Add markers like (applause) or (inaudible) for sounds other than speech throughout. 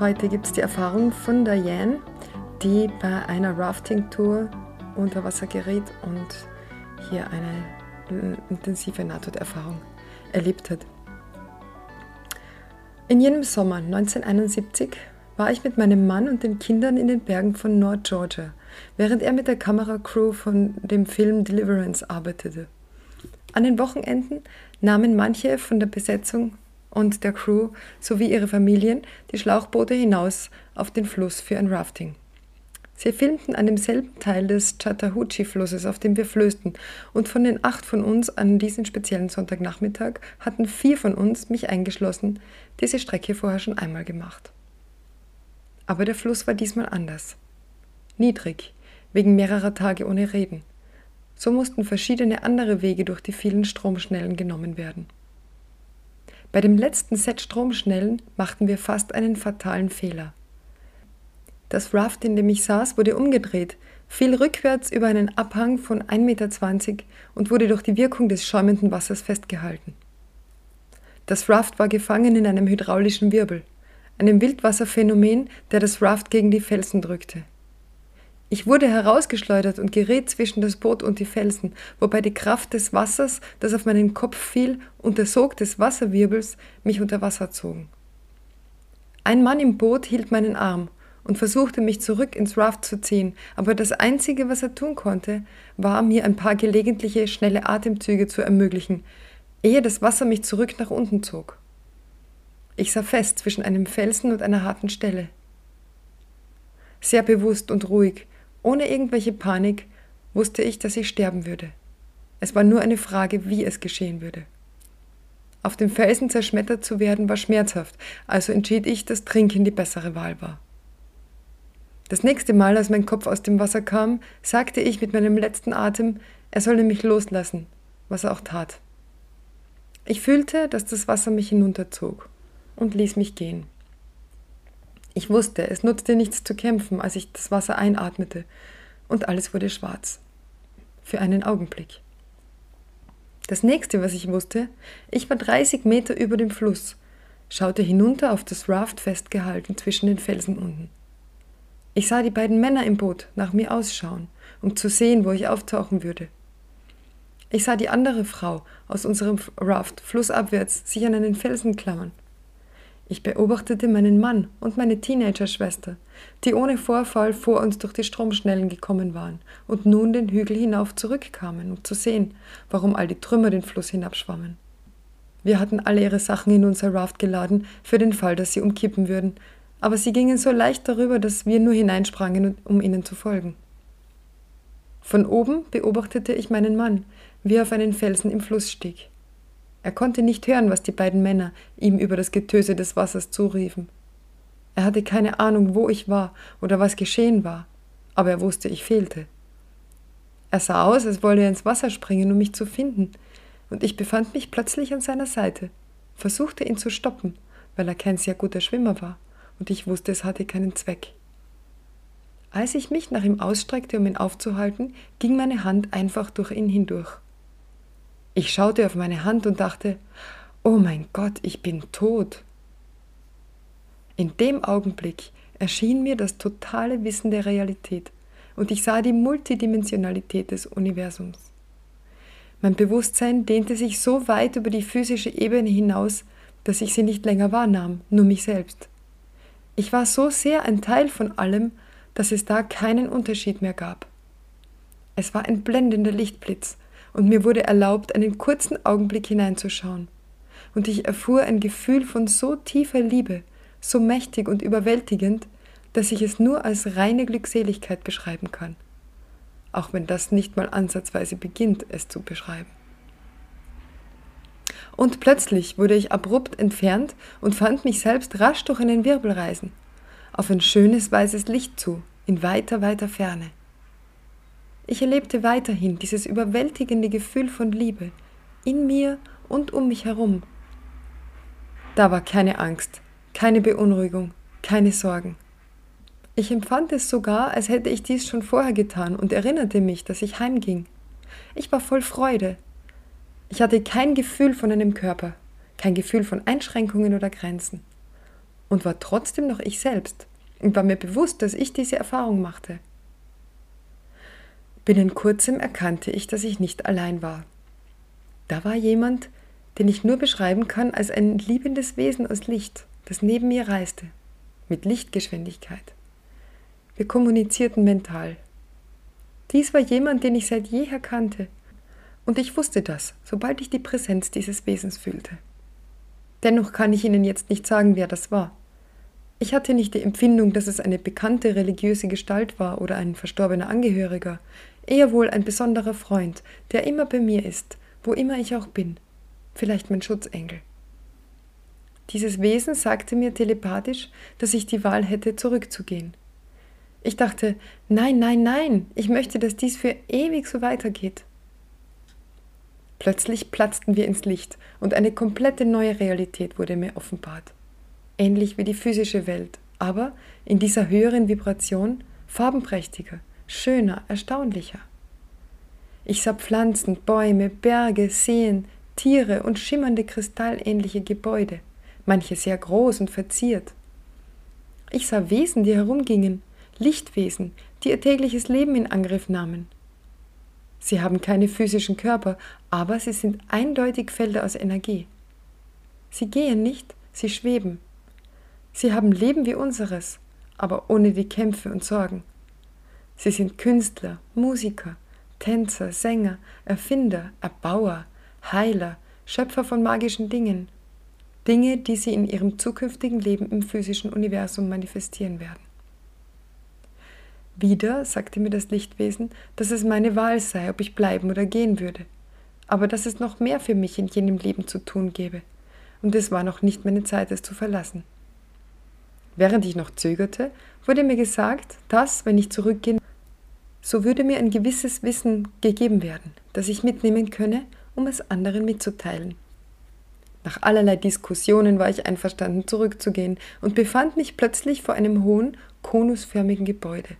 Heute gibt es die Erfahrung von Diane, die bei einer Rafting-Tour unter Wasser gerät und hier eine intensive Nahtoderfahrung erlebt hat. In jenem Sommer 1971 war ich mit meinem Mann und den Kindern in den Bergen von Nord-Georgia, während er mit der Kameracrew von dem Film Deliverance arbeitete. An den Wochenenden nahmen manche von der Besetzung und der Crew sowie ihre Familien die Schlauchboote hinaus auf den Fluss für ein Rafting. Sie filmten an demselben Teil des Chattahoochee-Flusses, auf dem wir flößten, und von den acht von uns an diesem speziellen Sonntagnachmittag hatten vier von uns, mich eingeschlossen, diese Strecke vorher schon einmal gemacht. Aber der Fluss war diesmal anders. Niedrig, wegen mehrerer Tage ohne Regen. So mussten verschiedene andere Wege durch die vielen Stromschnellen genommen werden. Bei dem letzten Set Stromschnellen machten wir fast einen fatalen Fehler. Das Raft, in dem ich saß, wurde umgedreht, fiel rückwärts über einen Abhang von 1,20 Meter und wurde durch die Wirkung des schäumenden Wassers festgehalten. Das Raft war gefangen in einem hydraulischen Wirbel, einem Wildwasserphänomen, der das Raft gegen die Felsen drückte. Ich wurde herausgeschleudert und geriet zwischen das Boot und die Felsen, wobei die Kraft des Wassers, das auf meinen Kopf fiel, und der Sog des Wasserwirbels mich unter Wasser zogen. Ein Mann im Boot hielt meinen Arm und versuchte mich zurück ins Raft zu ziehen, aber das Einzige, was er tun konnte, war mir ein paar gelegentliche schnelle Atemzüge zu ermöglichen, ehe das Wasser mich zurück nach unten zog. Ich sah fest zwischen einem Felsen und einer harten Stelle. Sehr bewusst und ruhig, ohne irgendwelche Panik, wusste ich, dass ich sterben würde. Es war nur eine Frage, wie es geschehen würde. Auf dem Felsen zerschmettert zu werden war schmerzhaft, also entschied ich, dass Trinken die bessere Wahl war. Das nächste Mal, als mein Kopf aus dem Wasser kam, sagte ich mit meinem letzten Atem, er solle mich loslassen, was er auch tat. Ich fühlte, dass das Wasser mich hinunterzog und ließ mich gehen. Ich wusste, es nutzte nichts zu kämpfen, als ich das Wasser einatmete, und alles wurde schwarz. Für einen Augenblick. Das nächste, was ich wusste, ich war 30 Meter über dem Fluss, schaute hinunter auf das Raft festgehalten zwischen den Felsen unten. Ich sah die beiden Männer im Boot nach mir ausschauen, um zu sehen, wo ich auftauchen würde. Ich sah die andere Frau aus unserem Raft flussabwärts sich an einen Felsen klammern. Ich beobachtete meinen Mann und meine Teenager-Schwester, die ohne Vorfall vor uns durch die Stromschnellen gekommen waren und nun den Hügel hinauf zurückkamen, um zu sehen, warum all die Trümmer den Fluss hinabschwammen. Wir hatten alle ihre Sachen in unser Raft geladen, für den Fall, dass sie umkippen würden, aber sie gingen so leicht darüber, dass wir nur hineinsprangen, um ihnen zu folgen. Von oben beobachtete ich meinen Mann, wie er auf einen Felsen im Fluss stieg. Er konnte nicht hören, was die beiden Männer ihm über das Getöse des Wassers zuriefen. Er hatte keine Ahnung, wo ich war oder was geschehen war, aber er wusste, ich fehlte. Er sah aus, als wolle er ins Wasser springen, um mich zu finden, und ich befand mich plötzlich an seiner Seite, versuchte ihn zu stoppen, weil er kein sehr guter Schwimmer war, und ich wusste, es hatte keinen Zweck. Als ich mich nach ihm ausstreckte, um ihn aufzuhalten, ging meine Hand einfach durch ihn hindurch. Ich schaute auf meine Hand und dachte, oh mein Gott, ich bin tot. In dem Augenblick erschien mir das totale Wissen der Realität und ich sah die Multidimensionalität des Universums. Mein Bewusstsein dehnte sich so weit über die physische Ebene hinaus, dass ich sie nicht länger wahrnahm, nur mich selbst. Ich war so sehr ein Teil von allem, dass es da keinen Unterschied mehr gab. Es war ein blendender Lichtblitz, und mir wurde erlaubt, einen kurzen Augenblick hineinzuschauen. Und ich erfuhr ein Gefühl von so tiefer Liebe, so mächtig und überwältigend, dass ich es nur als reine Glückseligkeit beschreiben kann. auch wenn das nicht mal ansatzweise beginnt, es zu beschreiben. Und plötzlich wurde ich abrupt entfernt und fand mich selbst rasch durch einen Wirbel reisen, auf ein schönes weißes Licht zu, in weiter, weiter Ferne. Ich erlebte weiterhin dieses überwältigende Gefühl von Liebe, in mir und um mich herum. Da war keine Angst, keine Beunruhigung, keine Sorgen. Ich empfand es sogar, als hätte ich dies schon vorher getan und erinnerte mich, dass ich heimging. Ich war voll Freude. Ich hatte kein Gefühl von einem Körper, kein Gefühl von Einschränkungen oder Grenzen und war trotzdem noch ich selbst und war mir bewusst, dass ich diese Erfahrung machte. Binnen kurzem erkannte ich, dass ich nicht allein war. Da war jemand, den ich nur beschreiben kann als ein liebendes Wesen aus Licht, das neben mir reiste, mit Lichtgeschwindigkeit. Wir kommunizierten mental. Dies war jemand, den ich seit jeher kannte, und ich wusste das, sobald ich die Präsenz dieses Wesens fühlte. Dennoch kann ich Ihnen jetzt nicht sagen, wer das war. Ich hatte nicht die Empfindung, dass es eine bekannte religiöse Gestalt war oder ein verstorbener Angehöriger, eher wohl ein besonderer Freund, der immer bei mir ist, wo immer ich auch bin, vielleicht mein Schutzengel. Dieses Wesen sagte mir telepathisch, dass ich die Wahl hätte, zurückzugehen, ich dachte, nein, nein, nein, ich möchte, dass dies für ewig so weitergeht. Plötzlich platzten wir ins Licht und eine komplette neue Realität wurde mir offenbart. Ähnlich wie die physische Welt, aber in dieser höheren Vibration farbenprächtiger, schöner, erstaunlicher. Ich sah Pflanzen, Bäume, Berge, Seen, Tiere und schimmernde kristallähnliche Gebäude, manche sehr groß und verziert. Ich sah Wesen, die herumgingen, Lichtwesen, die ihr tägliches Leben in Angriff nahmen. Sie haben keine physischen Körper, aber sie sind eindeutig Felder aus Energie. Sie gehen nicht, sie schweben. Sie haben Leben wie unseres, aber ohne die Kämpfe und Sorgen. Sie sind Künstler, Musiker, Tänzer, Sänger, Erfinder, Erbauer, Heiler, Schöpfer von magischen Dingen. Dinge, die sie in ihrem zukünftigen Leben im physischen Universum manifestieren werden. Wieder sagte mir das Lichtwesen, dass es meine Wahl sei, ob ich bleiben oder gehen würde, aber dass es noch mehr für mich in jenem Leben zu tun gäbe, und es war noch nicht meine Zeit, es zu verlassen. Während ich noch zögerte, wurde mir gesagt, dass, wenn ich zurückgehe, so würde mir ein gewisses Wissen gegeben werden, das ich mitnehmen könne, um es anderen mitzuteilen. Nach allerlei Diskussionen war ich einverstanden, zurückzugehen und befand mich plötzlich vor einem hohen, konusförmigen Gebäude.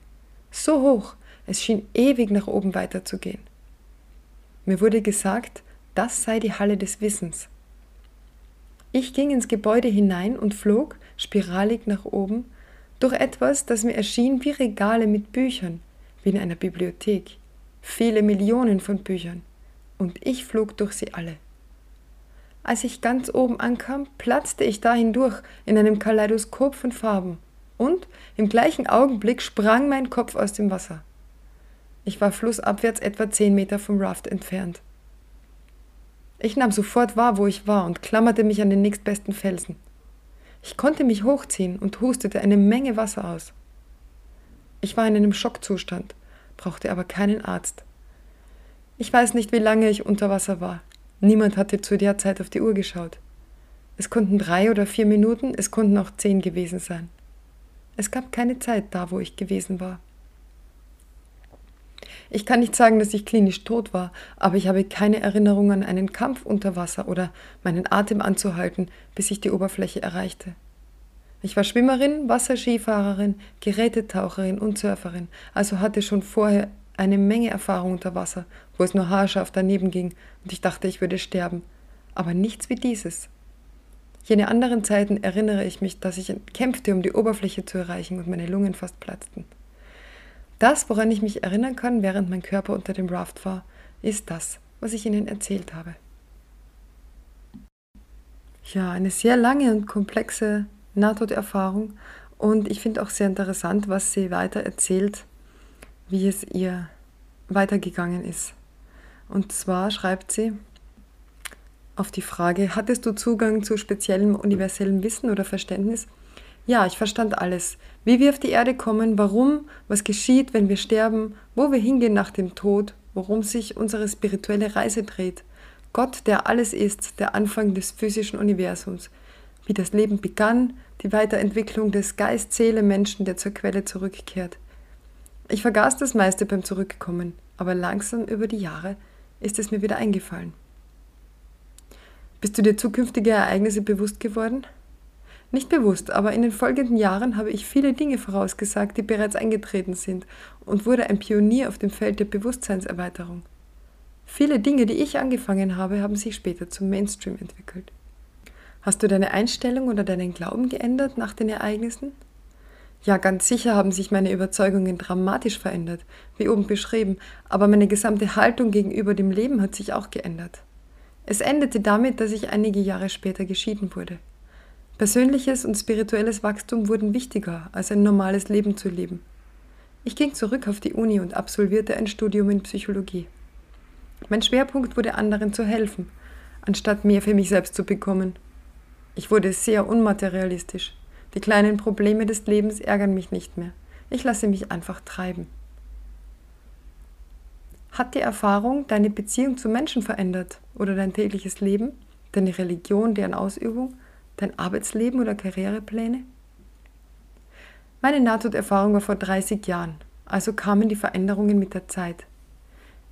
So hoch, es schien ewig nach oben weiterzugehen. Mir wurde gesagt, das sei die Halle des Wissens. Ich ging ins Gebäude hinein und flog, spiralig nach oben, durch etwas, das mir erschien wie Regale mit Büchern, wie in einer Bibliothek, viele Millionen von Büchern, und ich flog durch sie alle. Als ich ganz oben ankam, platzte ich da hindurch in einem Kaleidoskop von Farben und im gleichen Augenblick sprang mein Kopf aus dem Wasser. Ich war flussabwärts etwa zehn Meter vom Raft entfernt. Ich nahm sofort wahr, wo ich war und klammerte mich an den nächstbesten Felsen. Ich konnte mich hochziehen und hustete eine Menge Wasser aus. Ich war in einem Schockzustand, brauchte aber keinen Arzt. Ich weiß nicht, wie lange ich unter Wasser war. Niemand hatte zu der Zeit auf die Uhr geschaut. Es konnten drei oder vier Minuten, es konnten auch zehn gewesen sein. Es gab keine Zeit da, wo ich gewesen war. Ich kann nicht sagen, dass ich klinisch tot war, aber ich habe keine Erinnerung an einen Kampf unter Wasser oder meinen Atem anzuhalten, bis ich die Oberfläche erreichte. Ich war Schwimmerin, Wasserskifahrerin, Gerätetaucherin und Surferin, also hatte schon vorher eine Menge Erfahrung unter Wasser, wo es nur haarscharf daneben ging und ich dachte, ich würde sterben. Aber nichts wie dieses. Jene anderen Zeiten erinnere ich mich, dass ich kämpfte, um die Oberfläche zu erreichen und meine Lungen fast platzten. Das, woran ich mich erinnern kann, während mein Körper unter dem Raft war, ist das, was ich Ihnen erzählt habe. Ja, eine sehr lange und komplexe Nahtoderfahrung und ich finde auch sehr interessant, was sie weiter erzählt, wie es ihr weitergegangen ist. Und zwar schreibt sie, auf die Frage, hattest du Zugang zu speziellem universellem Wissen oder Verständnis? Ja, ich verstand alles. Wie wir auf die Erde kommen, warum, was geschieht, wenn wir sterben, wo wir hingehen nach dem Tod, worum sich unsere spirituelle Reise dreht. Gott, der alles ist, der Anfang des physischen Universums. Wie das Leben begann, die Weiterentwicklung des Geist, Seele, Menschen, der zur Quelle zurückkehrt. Ich vergaß das meiste beim Zurückkommen, aber langsam über die Jahre ist es mir wieder eingefallen. Bist du dir zukünftige Ereignisse bewusst geworden? Nicht bewusst, aber in den folgenden Jahren habe ich viele Dinge vorausgesagt, die bereits eingetreten sind und wurde ein Pionier auf dem Feld der Bewusstseinserweiterung. Viele Dinge, die ich angefangen habe, haben sich später zum Mainstream entwickelt. Hast du deine Einstellung oder deinen Glauben geändert nach den Ereignissen? Ja, ganz sicher haben sich meine Überzeugungen dramatisch verändert, wie oben beschrieben, aber meine gesamte Haltung gegenüber dem Leben hat sich auch geändert. Es endete damit, dass ich einige Jahre später geschieden wurde. Persönliches und spirituelles Wachstum wurden wichtiger, als ein normales Leben zu leben. Ich ging zurück auf die Uni und absolvierte ein Studium in Psychologie. Mein Schwerpunkt wurde anderen zu helfen, anstatt mehr für mich selbst zu bekommen. Ich wurde sehr unmaterialistisch. Die kleinen Probleme des Lebens ärgern mich nicht mehr. Ich lasse mich einfach treiben. Hat die Erfahrung deine Beziehung zu Menschen verändert oder dein tägliches Leben, deine Religion, deren Ausübung? dein Arbeitsleben oder Karrierepläne? Meine Nahtoderfahrung war vor 30 Jahren, also kamen die Veränderungen mit der Zeit.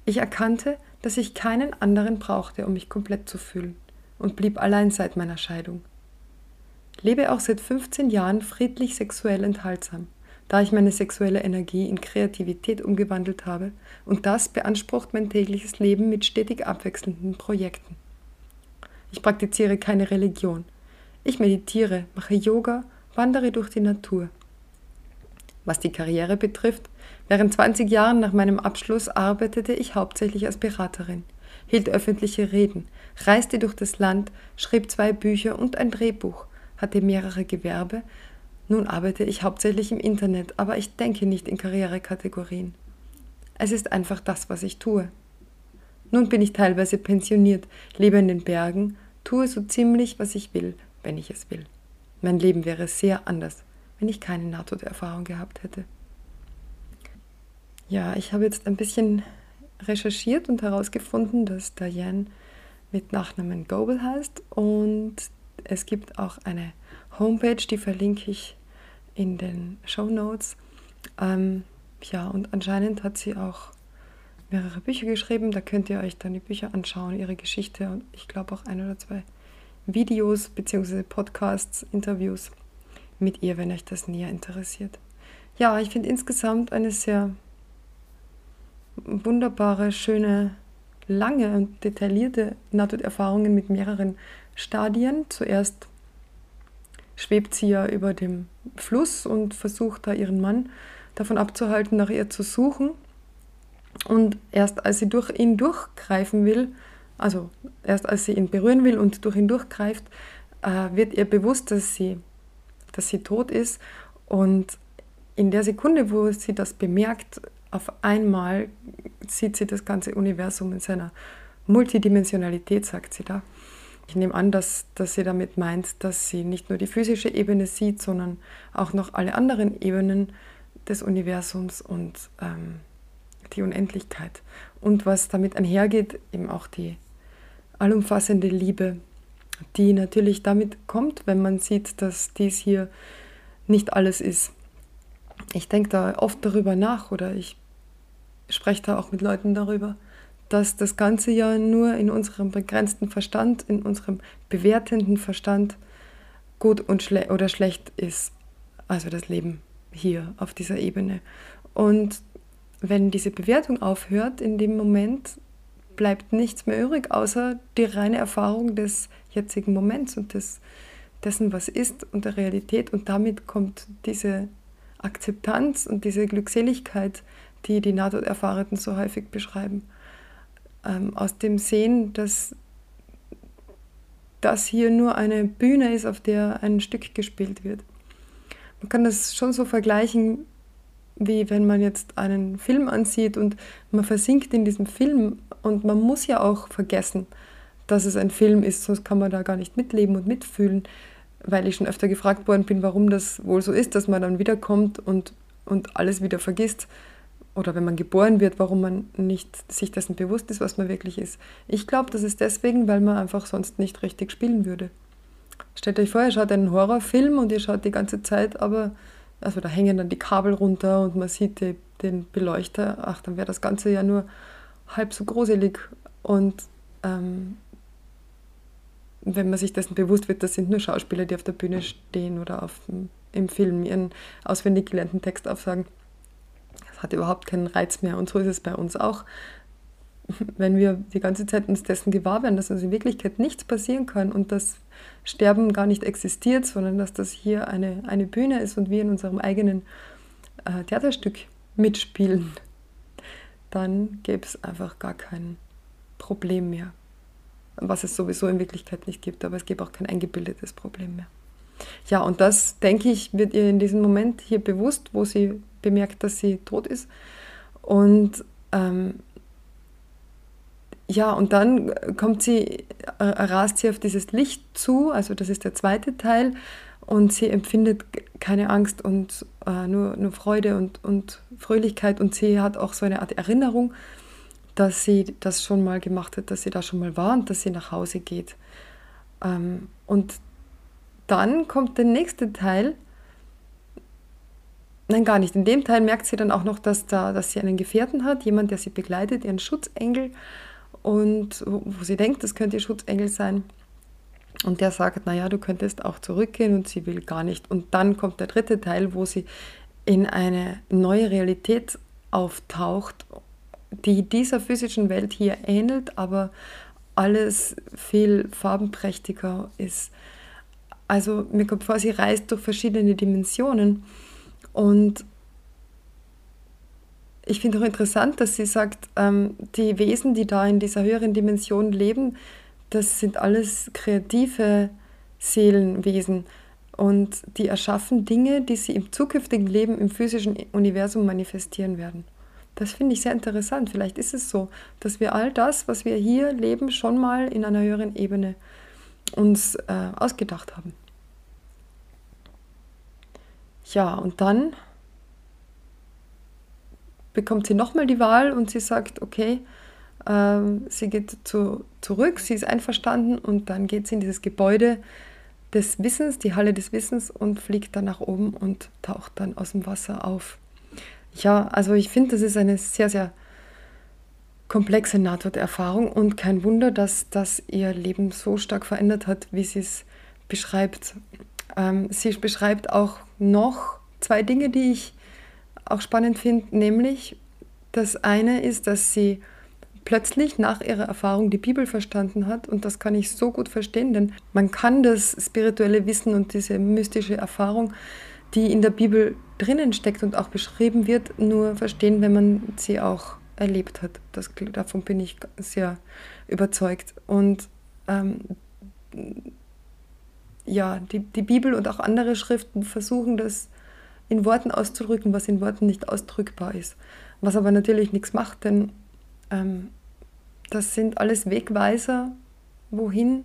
Ich erkannte, dass ich keinen anderen brauchte, um mich komplett zu fühlen und blieb allein seit meiner Scheidung. Lebe auch seit 15 Jahren friedlich sexuell enthaltsam, da ich meine sexuelle Energie in Kreativität umgewandelt habe und das beansprucht mein tägliches Leben mit stetig abwechselnden Projekten. Ich praktiziere keine Religion, ich meditiere, mache Yoga, wandere durch die Natur. Was die Karriere betrifft, während 20 Jahren nach meinem Abschluss arbeitete ich hauptsächlich als Beraterin, hielt öffentliche Reden, reiste durch das Land, schrieb zwei Bücher und ein Drehbuch, hatte mehrere Gewerbe. Nun arbeite ich hauptsächlich im Internet, aber ich denke nicht in Karrierekategorien. Es ist einfach das, was ich tue. Nun bin ich teilweise pensioniert, lebe in den Bergen, tue so ziemlich, was ich will, wenn ich es will. Mein Leben wäre sehr anders, wenn ich keine Nahtoderfahrung gehabt hätte. Ja, ich habe jetzt ein bisschen recherchiert und herausgefunden, dass Diane mit Nachnamen Goebel heißt und es gibt auch eine Homepage, die verlinke ich in den Show Notes. Ähm, ja, und anscheinend hat sie auch mehrere Bücher geschrieben. Da könnt ihr euch dann die Bücher anschauen, ihre Geschichte und ich glaube auch ein oder zwei Videos bzw. Podcasts, Interviews mit ihr, wenn euch das näher interessiert. Ja, ich finde insgesamt eine sehr wunderbare, schöne, lange und detaillierte Nahtoderfahrungen mit mehreren Stadien. Zuerst schwebt sie ja über dem Fluss und versucht da ihren Mann davon abzuhalten, nach ihr zu suchen. Und erst als sie durch ihn durchgreifen will, also erst als sie ihn berühren will und durch ihn durchgreift, äh, wird ihr bewusst, dass sie, dass sie tot ist. Und in der Sekunde, wo sie das bemerkt, auf einmal sieht sie das ganze Universum in seiner Multidimensionalität, sagt sie da. Ich nehme an, dass, dass sie damit meint, dass sie nicht nur die physische Ebene sieht, sondern auch noch alle anderen Ebenen des Universums und ähm, die Unendlichkeit. Und was damit einhergeht, eben auch die allumfassende Liebe, die natürlich damit kommt, wenn man sieht, dass dies hier nicht alles ist. Ich denke da oft darüber nach oder ich spreche da auch mit Leuten darüber, dass das Ganze ja nur in unserem begrenzten Verstand, in unserem bewertenden Verstand gut und schle oder schlecht ist. Also das Leben hier auf dieser Ebene. Und wenn diese Bewertung aufhört, in dem Moment bleibt nichts mehr übrig, außer die reine Erfahrung des jetzigen Moments und des, dessen, was ist und der Realität. Und damit kommt diese Akzeptanz und diese Glückseligkeit, die die Nahtoderfahrenen so häufig beschreiben, ähm, aus dem Sehen, dass das hier nur eine Bühne ist, auf der ein Stück gespielt wird. Man kann das schon so vergleichen, wie wenn man jetzt einen Film ansieht und man versinkt in diesem Film und man muss ja auch vergessen, dass es ein Film ist, sonst kann man da gar nicht mitleben und mitfühlen. Weil ich schon öfter gefragt worden bin, warum das wohl so ist, dass man dann wiederkommt und, und alles wieder vergisst. Oder wenn man geboren wird, warum man nicht sich dessen bewusst ist, was man wirklich ist. Ich glaube, das ist deswegen, weil man einfach sonst nicht richtig spielen würde. Stellt euch vor, ihr schaut einen Horrorfilm und ihr schaut die ganze Zeit, aber also da hängen dann die Kabel runter und man sieht die, den Beleuchter. Ach, dann wäre das Ganze ja nur halb so gruselig. Und ähm, wenn man sich dessen bewusst wird, das sind nur Schauspieler, die auf der Bühne stehen oder auf, im Film ihren auswendig gelernten Text aufsagen. Das hat überhaupt keinen Reiz mehr. Und so ist es bei uns auch. Wenn wir die ganze Zeit uns dessen gewahr werden, dass uns in Wirklichkeit nichts passieren kann und dass Sterben gar nicht existiert, sondern dass das hier eine, eine Bühne ist und wir in unserem eigenen äh, Theaterstück mitspielen, dann gäbe es einfach gar kein Problem mehr was es sowieso in Wirklichkeit nicht gibt, aber es gibt auch kein eingebildetes Problem mehr. Ja, und das, denke ich, wird ihr in diesem Moment hier bewusst, wo sie bemerkt, dass sie tot ist. Und ähm, ja, und dann kommt sie, äh, rast sie auf dieses Licht zu, also das ist der zweite Teil, und sie empfindet keine Angst und äh, nur, nur Freude und, und Fröhlichkeit und sie hat auch so eine Art Erinnerung dass sie das schon mal gemacht hat, dass sie da schon mal war und dass sie nach Hause geht. Ähm, und dann kommt der nächste Teil. Nein, gar nicht. In dem Teil merkt sie dann auch noch, dass, da, dass sie einen Gefährten hat, jemand, der sie begleitet, ihren Schutzengel. Und wo, wo sie denkt, das könnte ihr Schutzengel sein. Und der sagt, naja, du könntest auch zurückgehen und sie will gar nicht. Und dann kommt der dritte Teil, wo sie in eine neue Realität auftaucht die dieser physischen Welt hier ähnelt, aber alles viel farbenprächtiger ist. Also mir kommt vor, sie reist durch verschiedene Dimensionen und ich finde auch interessant, dass sie sagt, ähm, die Wesen, die da in dieser höheren Dimension leben, das sind alles kreative Seelenwesen und die erschaffen Dinge, die sie im zukünftigen Leben im physischen Universum manifestieren werden. Das finde ich sehr interessant. Vielleicht ist es so, dass wir all das, was wir hier leben, schon mal in einer höheren Ebene uns äh, ausgedacht haben. Ja, und dann bekommt sie nochmal die Wahl und sie sagt, okay, ähm, sie geht zu, zurück, sie ist einverstanden und dann geht sie in dieses Gebäude des Wissens, die Halle des Wissens und fliegt dann nach oben und taucht dann aus dem Wasser auf ja, also ich finde, das ist eine sehr, sehr komplexe Nahtoderfahrung und kein Wunder, dass das ihr Leben so stark verändert hat, wie sie es beschreibt. Ähm, sie beschreibt auch noch zwei Dinge, die ich auch spannend finde, nämlich das eine ist, dass sie plötzlich nach ihrer Erfahrung die Bibel verstanden hat und das kann ich so gut verstehen, denn man kann das spirituelle Wissen und diese mystische Erfahrung, die in der Bibel drinnen steckt und auch beschrieben wird, nur verstehen, wenn man sie auch erlebt hat. Das, davon bin ich sehr überzeugt. Und ähm, ja, die, die Bibel und auch andere Schriften versuchen das in Worten auszudrücken, was in Worten nicht ausdrückbar ist. Was aber natürlich nichts macht, denn ähm, das sind alles Wegweiser, wohin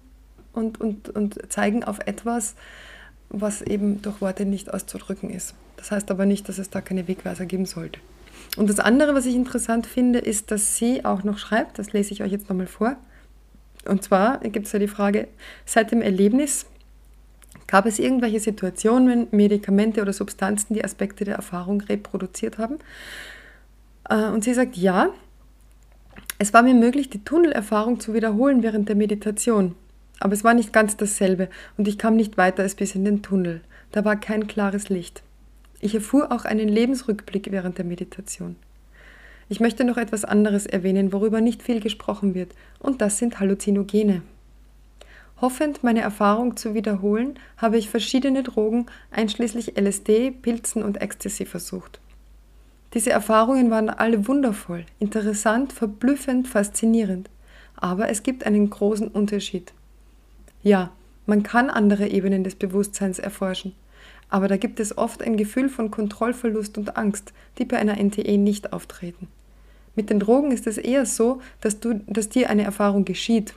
und, und, und zeigen auf etwas, was eben durch Worte nicht auszudrücken ist. Das heißt aber nicht, dass es da keine Wegweiser geben sollte. Und das andere, was ich interessant finde, ist, dass sie auch noch schreibt, das lese ich euch jetzt nochmal vor. Und zwar gibt es ja die Frage, seit dem Erlebnis gab es irgendwelche Situationen, Medikamente oder Substanzen, die Aspekte der Erfahrung reproduziert haben? Äh, und sie sagt, ja, es war mir möglich, die Tunnelerfahrung zu wiederholen während der Meditation. Aber es war nicht ganz dasselbe und ich kam nicht weiter als bis in den Tunnel. Da war kein klares Licht. Ich erfuhr auch einen Lebensrückblick während der Meditation. Ich möchte noch etwas anderes erwähnen, worüber nicht viel gesprochen wird, und das sind Halluzinogene. Hoffend meine Erfahrung zu wiederholen, habe ich verschiedene Drogen, einschließlich LSD, Pilzen und Ecstasy versucht. Diese Erfahrungen waren alle wundervoll, interessant, verblüffend, faszinierend. Aber es gibt einen großen Unterschied. Ja, man kann andere Ebenen des Bewusstseins erforschen. Aber da gibt es oft ein Gefühl von Kontrollverlust und Angst, die bei einer NTE nicht auftreten. Mit den Drogen ist es eher so, dass, du, dass dir eine Erfahrung geschieht.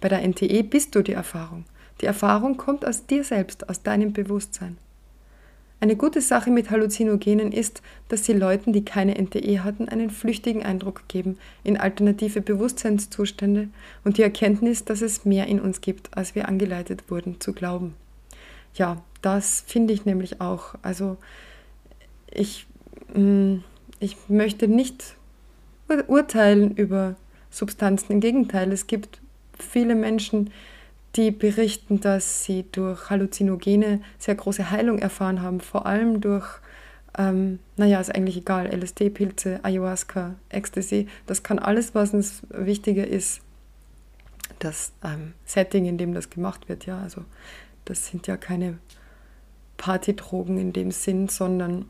Bei der NTE bist du die Erfahrung. Die Erfahrung kommt aus dir selbst, aus deinem Bewusstsein. Eine gute Sache mit Halluzinogenen ist, dass sie Leuten, die keine NTE hatten, einen flüchtigen Eindruck geben in alternative Bewusstseinszustände und die Erkenntnis, dass es mehr in uns gibt, als wir angeleitet wurden zu glauben. Ja, das finde ich nämlich auch. Also ich, mm, ich möchte nicht urteilen über Substanzen. Im Gegenteil, es gibt viele Menschen, die berichten, dass sie durch Halluzinogene sehr große Heilung erfahren haben, vor allem durch, ähm, naja, ist eigentlich egal, LSD-Pilze, Ayahuasca, Ecstasy, das kann alles, was uns wichtiger ist, das ähm, Setting, in dem das gemacht wird, ja, also das sind ja keine Partydrogen in dem Sinn, sondern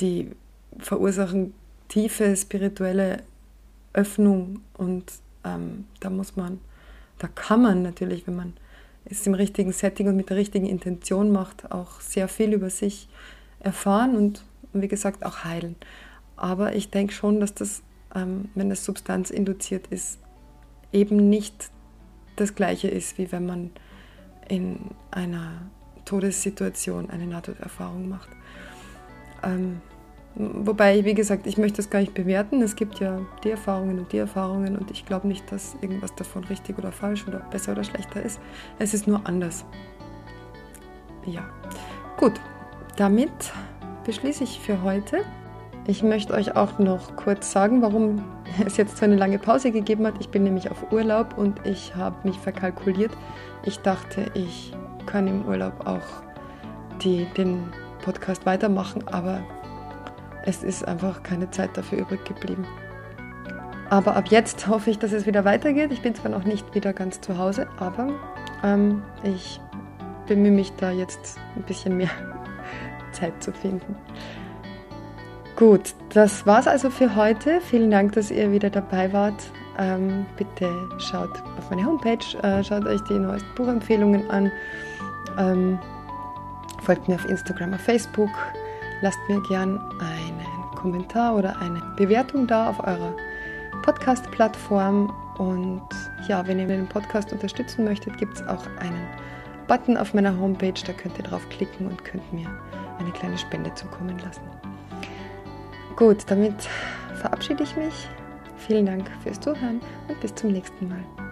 die verursachen tiefe spirituelle Öffnung und ähm, da muss man da kann man natürlich, wenn man es im richtigen Setting und mit der richtigen Intention macht, auch sehr viel über sich erfahren und, wie gesagt, auch heilen. Aber ich denke schon, dass das, ähm, wenn es substanzinduziert ist, eben nicht das gleiche ist, wie wenn man in einer Todessituation eine Nahtoderfahrung macht. Ähm, Wobei, wie gesagt, ich möchte das gar nicht bewerten. Es gibt ja die Erfahrungen und die Erfahrungen und ich glaube nicht, dass irgendwas davon richtig oder falsch oder besser oder schlechter ist. Es ist nur anders. Ja, gut. Damit beschließe ich für heute. Ich möchte euch auch noch kurz sagen, warum (laughs) es jetzt so eine lange Pause gegeben hat. Ich bin nämlich auf Urlaub und ich habe mich verkalkuliert. Ich dachte, ich kann im Urlaub auch die, den Podcast weitermachen, aber es ist einfach keine Zeit dafür übrig geblieben. Aber ab jetzt hoffe ich, dass es wieder weitergeht. Ich bin zwar noch nicht wieder ganz zu Hause, aber ähm, ich bemühe mich da jetzt ein bisschen mehr (laughs) Zeit zu finden. Gut, das war's also für heute. Vielen Dank, dass ihr wieder dabei wart. Ähm, bitte schaut auf meine Homepage, äh, schaut euch die neuesten Buchempfehlungen an. Ähm, folgt mir auf Instagram, auf Facebook. Lasst mir gern ein Kommentar oder eine Bewertung da auf eurer Podcast-Plattform. Und ja, wenn ihr den Podcast unterstützen möchtet, gibt es auch einen Button auf meiner Homepage. Da könnt ihr drauf klicken und könnt mir eine kleine Spende zukommen lassen. Gut, damit verabschiede ich mich. Vielen Dank fürs Zuhören und bis zum nächsten Mal.